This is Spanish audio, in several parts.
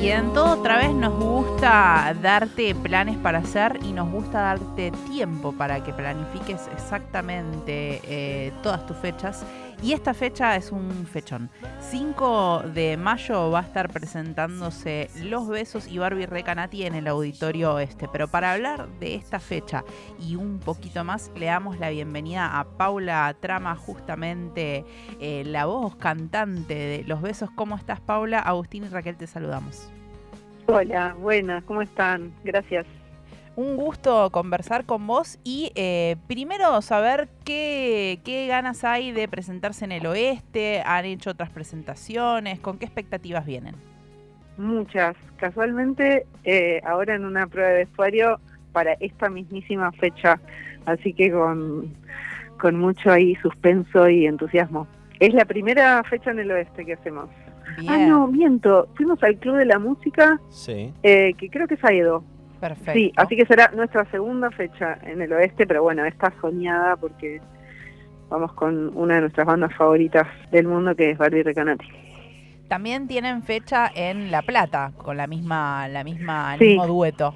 Y en todo otra vez nos gusta darte planes para hacer y nos gusta darte tiempo para que planifiques exactamente eh, todas tus fechas. Y esta fecha es un fechón. 5 de mayo va a estar presentándose Los Besos y Barbie Recanati en el Auditorio Oeste. Pero para hablar de esta fecha y un poquito más, le damos la bienvenida a Paula Trama, justamente eh, la voz cantante de Los Besos. ¿Cómo estás, Paula? Agustín y Raquel te saludamos. Hola, buenas, ¿cómo están? Gracias. Un gusto conversar con vos y eh, primero saber qué, ganas hay de presentarse en el oeste, han hecho otras presentaciones, con qué expectativas vienen. Muchas. Casualmente, eh, ahora en una prueba de vestuario para esta mismísima fecha, así que con, con mucho ahí suspenso y entusiasmo. Es la primera fecha en el oeste que hacemos. Ah, no, miento. Fuimos al Club de la Música, sí. Eh, que creo que es Aedo. Perfecto. Sí, así que será nuestra segunda fecha en el oeste, pero bueno, está soñada porque vamos con una de nuestras bandas favoritas del mundo que es Barbie Recanati. También tienen fecha en La Plata, con la misma, la misma, el mismo dueto.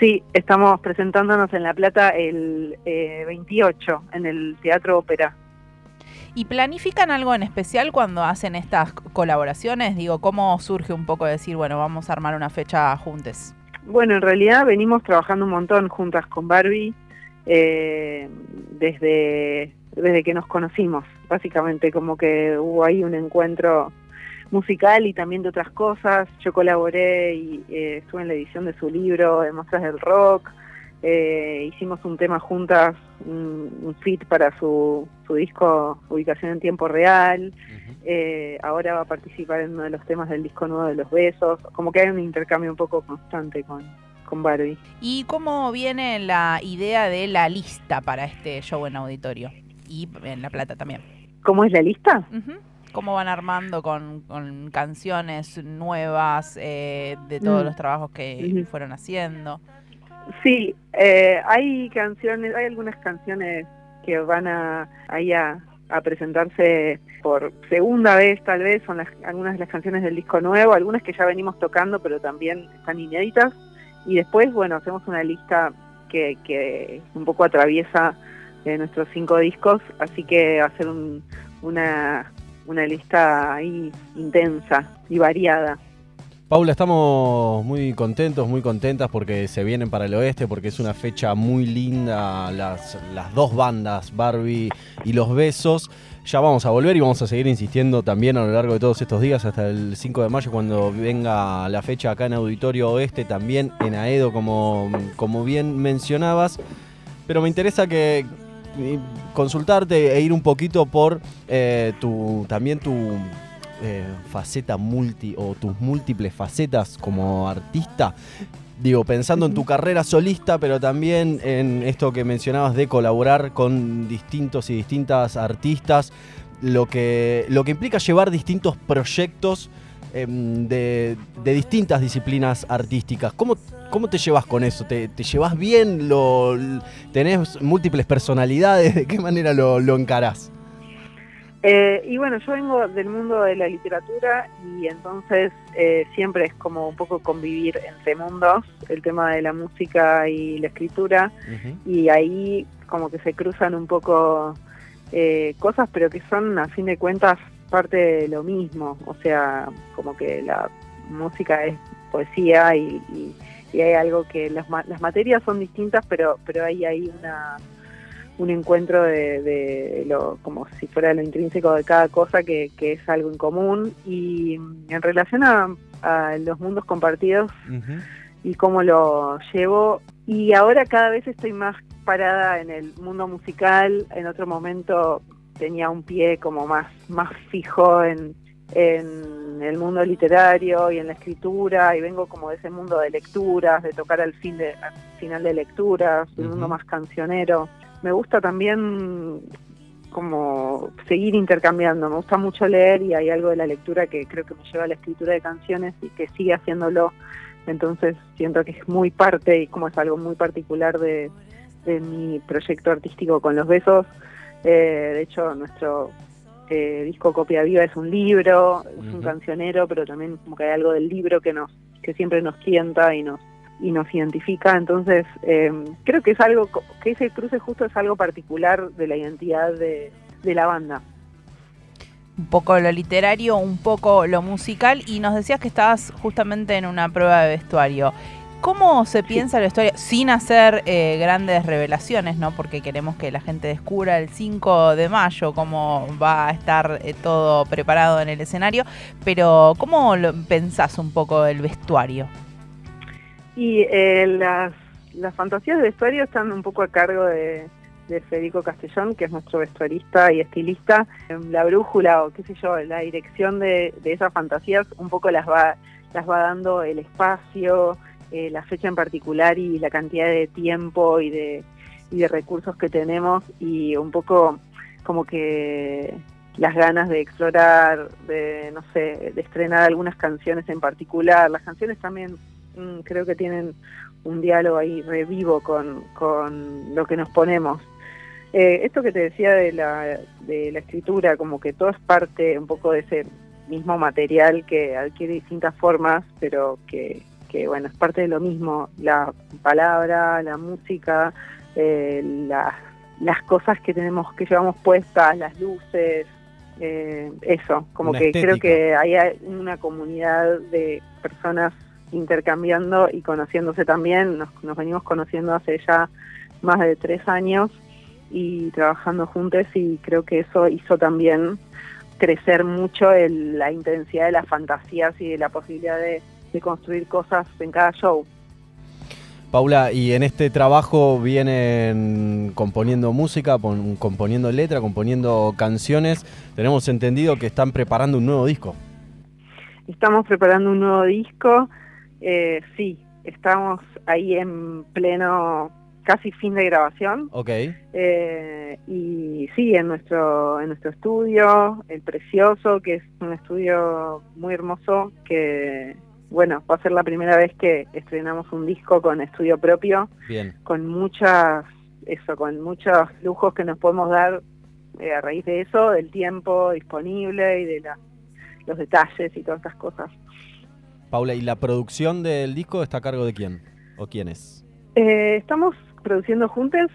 Sí, estamos presentándonos en La Plata el 28 eh, en el Teatro Ópera. ¿Y planifican algo en especial cuando hacen estas colaboraciones? Digo, ¿cómo surge un poco de decir, bueno, vamos a armar una fecha juntos? Bueno, en realidad venimos trabajando un montón juntas con Barbie eh, desde, desde que nos conocimos, básicamente como que hubo ahí un encuentro musical y también de otras cosas. Yo colaboré y eh, estuve en la edición de su libro, de Mostras del Rock. Eh, hicimos un tema juntas, un, fit para su, su, disco Ubicación en Tiempo Real. Eh, ahora va a participar en uno de los temas del disco nuevo de Los Besos. Como que hay un intercambio un poco constante con, con Barbie. ¿Y cómo viene la idea de la lista para este show en auditorio? Y en La Plata también. ¿Cómo es la lista? ¿Cómo van armando con, canciones nuevas eh, de todos mm. los trabajos que fueron haciendo? Sí, eh, hay canciones, hay algunas canciones que van a, ahí a, presentarse por segunda vez tal vez, son algunas de las canciones del disco nuevo, algunas que ya venimos tocando pero también están inéditas y después, bueno, hacemos una lista que, que un poco atraviesa eh, nuestros cinco discos, así que a ser una, una lista ahí intensa y variada. Paula, estamos muy contentos, muy contentas porque se vienen para el oeste, porque es una fecha muy linda, las, dos bandas, Barbie y Los Besos. Ya vamos a volver y vamos a seguir insistiendo también a lo largo de todos estos días hasta el 5 de mayo cuando venga la fecha acá en Auditorio Oeste, también en Aedo como, como bien mencionabas. Pero me interesa que consultarte e ir un poquito por eh, tu, también tu eh, faceta multi o tus múltiples facetas como artista? Digo, pensando en tu carrera solista, pero también en esto que mencionabas de colaborar con distintos y distintas artistas, lo que, lo que implica llevar distintos proyectos em, de, distintas disciplinas artísticas. ¿Cómo, cómo te llevas con eso? ¿Te, te llevas bien? Lo, ¿Tenés múltiples personalidades? ¿De qué manera lo, lo encarás? Eh, y bueno, yo vengo del mundo de la literatura y entonces eh, siempre es como un poco convivir entre mundos, el tema de la música y la escritura, y ahí como que se cruzan un poco eh, cosas, pero que son a fin de cuentas parte de lo mismo, o sea, como que la música es poesía y, hay algo que las, las materias son distintas, pero, pero hay ahí una un encuentro de, lo como si fuera lo intrínseco de cada cosa que, es algo en común. Y en relación a, los mundos compartidos y cómo lo llevo y ahora cada vez estoy más parada en el mundo musical. En otro momento tenía un pie como más más fijo en, en el mundo literario y en la escritura y vengo como de ese mundo de lecturas, de tocar al, fin de, final de lecturas, un mundo más cancionero me gusta también como seguir intercambiando. Me gusta mucho leer y hay algo de la lectura que creo que me lleva a la escritura de canciones y que sigue haciéndolo. Entonces siento que es muy parte y como es algo muy particular de, mi proyecto artístico con los besos. Eh, de hecho, nuestro eh, disco Copia Viva es un libro, es un cancionero, pero también como que hay algo del libro que nos que siempre nos tienta y nos y nos identifica. Entonces, eh, creo que es algo, que ese cruce justo es algo particular de la identidad de, de la banda. Un poco lo literario, un poco lo musical, y nos decías que estabas justamente en una prueba de vestuario. ¿Cómo se piensa la historia? Sin hacer eh, grandes revelaciones, ¿no? Porque queremos que la gente descubra el 5 de mayo cómo va a estar eh, todo preparado en el escenario. Pero, ¿cómo lo, pensás un poco el vestuario? Y eh, las, las fantasías de vestuario están un poco a cargo de, Federico Castellón, que es nuestro vestuarista y estilista. La brújula o qué sé yo, la dirección de, de esas fantasías un poco las va, las va dando el espacio, eh, la fecha en particular y la cantidad de tiempo y de, y de recursos que tenemos y un poco como que las ganas de explorar, de, no sé, de estrenar algunas canciones en particular. Las canciones también creo que tienen un diálogo ahí revivo con, con lo que nos ponemos. Eh, esto que te decía de la, de la escritura, como que todo es parte un poco de ese mismo material que adquiere distintas formas, pero que, que bueno, es parte de lo mismo, la palabra, la música, eh, las cosas que tenemos, que llevamos puestas, las luces, eh, eso, como que creo que hay una comunidad de personas intercambiando y conociéndose también, nos, venimos conociendo hace ya más de tres años y trabajando juntos y creo que eso hizo también crecer mucho la intensidad de las fantasías y de la posibilidad de de construir cosas en cada show. Paula, y en este trabajo vienen componiendo música, componiendo letra, componiendo canciones. Tenemos entendido que están preparando un nuevo disco. Estamos preparando un nuevo disco, eh, sí, estamos ahí en pleno casi fin de grabación. Ok. Eh, y sí, en nuestro, en nuestro estudio, el Precioso, que es un estudio muy hermoso que bueno, va a ser la primera vez que estrenamos un disco con estudio propio, Bien. con muchas, eso, con muchos lujos que nos podemos dar eh, a raíz de eso, del tiempo disponible y de los detalles y todas estas cosas. Paula, ¿y la producción del disco está a cargo de quién o quiénes? Eh, estamos produciendo juntos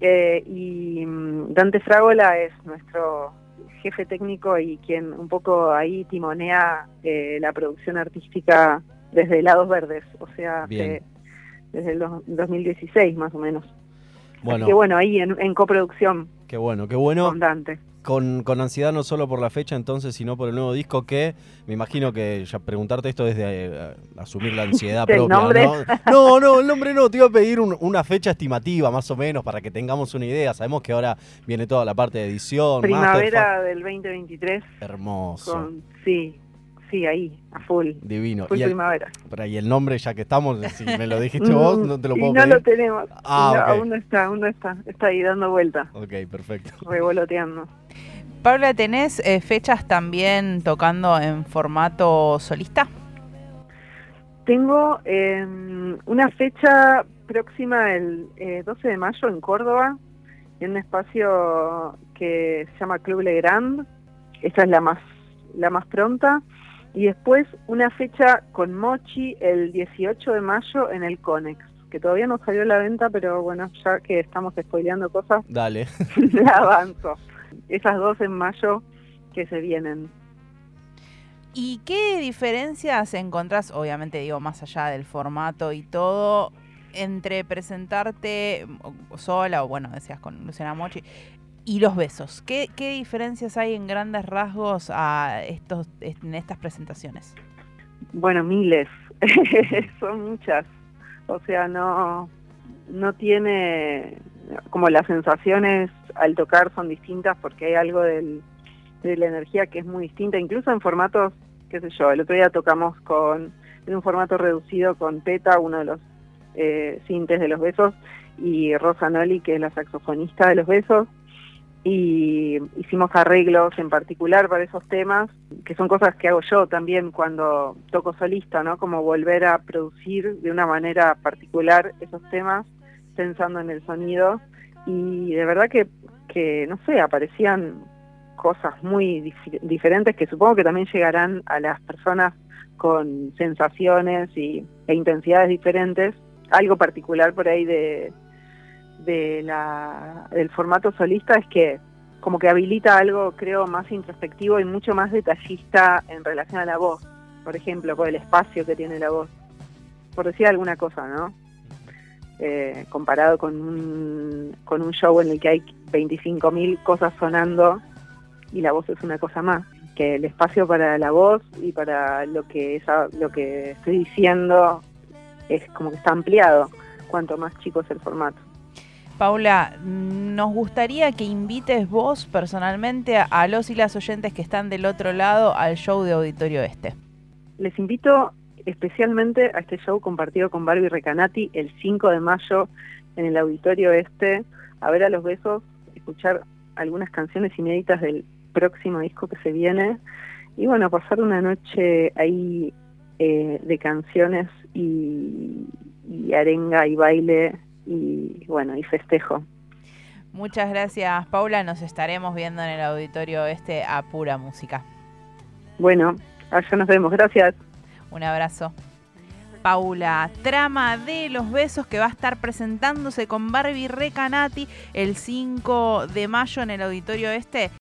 eh, y mm, Dante Fragola es nuestro jefe técnico y quien un poco ahí timonea eh, la producción artística desde Lados Verdes, o sea, desde el 2016 más o menos. Bueno, que bueno, ahí en, coproducción. Qué bueno, qué bueno. Con Dante con, con, ansiedad no solo por la fecha entonces, sino por el nuevo disco que me imagino que ya preguntarte esto desde eh, asumir la ansiedad propia. Nombre? ¿no? no, no, el nombre no, te iba a pedir una fecha estimativa más o menos para que tengamos una idea. Sabemos que ahora viene toda la parte de edición. Primavera del 2023. Hermoso. sí, Sí, ahí, a full. Divino. Full primavera. y el nombre, ya que estamos, si me lo dijiste vos, no te lo puedo y no lo tenemos. Ah, Aún no está, aún no está. Está ahí dando vuelta. Ok, perfecto. Revoloteando. Paula, ¿tenés eh, fechas también tocando en formato solista? Tengo em, una fecha próxima el 12 eh, de mayo en Córdoba, en un espacio que se llama Club Legrand. Esta es la más, la más pronta. Y después una fecha con Mochi el 18 de mayo en el Conex, que todavía no salió a la venta, pero bueno, ya que estamos spoileando cosas, Dale. la avanzo. Esas dos en mayo que se vienen. ¿Y qué diferencias encontrás, obviamente digo, más allá del formato y todo, entre presentarte sola o bueno, decías con Luciana Mochi, y los besos. ¿Qué, diferencias hay en grandes rasgos a estos, en estas presentaciones? Bueno, miles, son muchas. O sea, no, no tiene, como las sensaciones al tocar son distintas porque hay algo del, de la energía que es muy distinta, incluso en formatos, qué sé yo, el otro día tocamos con, en un formato reducido con Teta, uno de los eh, sintes de los besos, y Rosa Noli, que es la saxofonista de los besos, y hicimos arreglos en particular para esos temas, que son cosas que hago yo también cuando toco solista, ¿no? Como volver a producir de una manera particular esos temas, pensando en el sonido. Y de verdad que, que no sé, aparecían cosas muy diferentes que supongo que también llegarán a las personas con sensaciones y, e intensidades diferentes. Algo particular por ahí de, de la, del formato solista es que como que habilita algo, creo, más introspectivo y mucho más detallista en relación a la voz. Por ejemplo, con el espacio que tiene la voz. Por decir alguna cosa, ¿no? Eh, comparado con un, con un show en el que hay 25.000 cosas sonando y la voz es una cosa más. Que el espacio para la voz y para lo que, esa, lo que estoy diciendo es como que está ampliado, cuanto más chico es el formato. Paula, nos gustaría que invites vos personalmente a los y las oyentes que están del otro lado al show de Auditorio Este. Les invito especialmente a este show compartido con Barbie Recanati el 5 de mayo en el Auditorio Este, a ver a los besos, escuchar algunas canciones inéditas del próximo disco que se viene y bueno, pasar una noche ahí eh, de canciones y, y arenga y baile y bueno, y festejo. Muchas gracias, Paula. Nos estaremos viendo en el auditorio este a pura música. Bueno, allá nos vemos. Gracias. Un abrazo. Paula Trama de los Besos que va a estar presentándose con Barbie Recanati el 5 de mayo en el auditorio este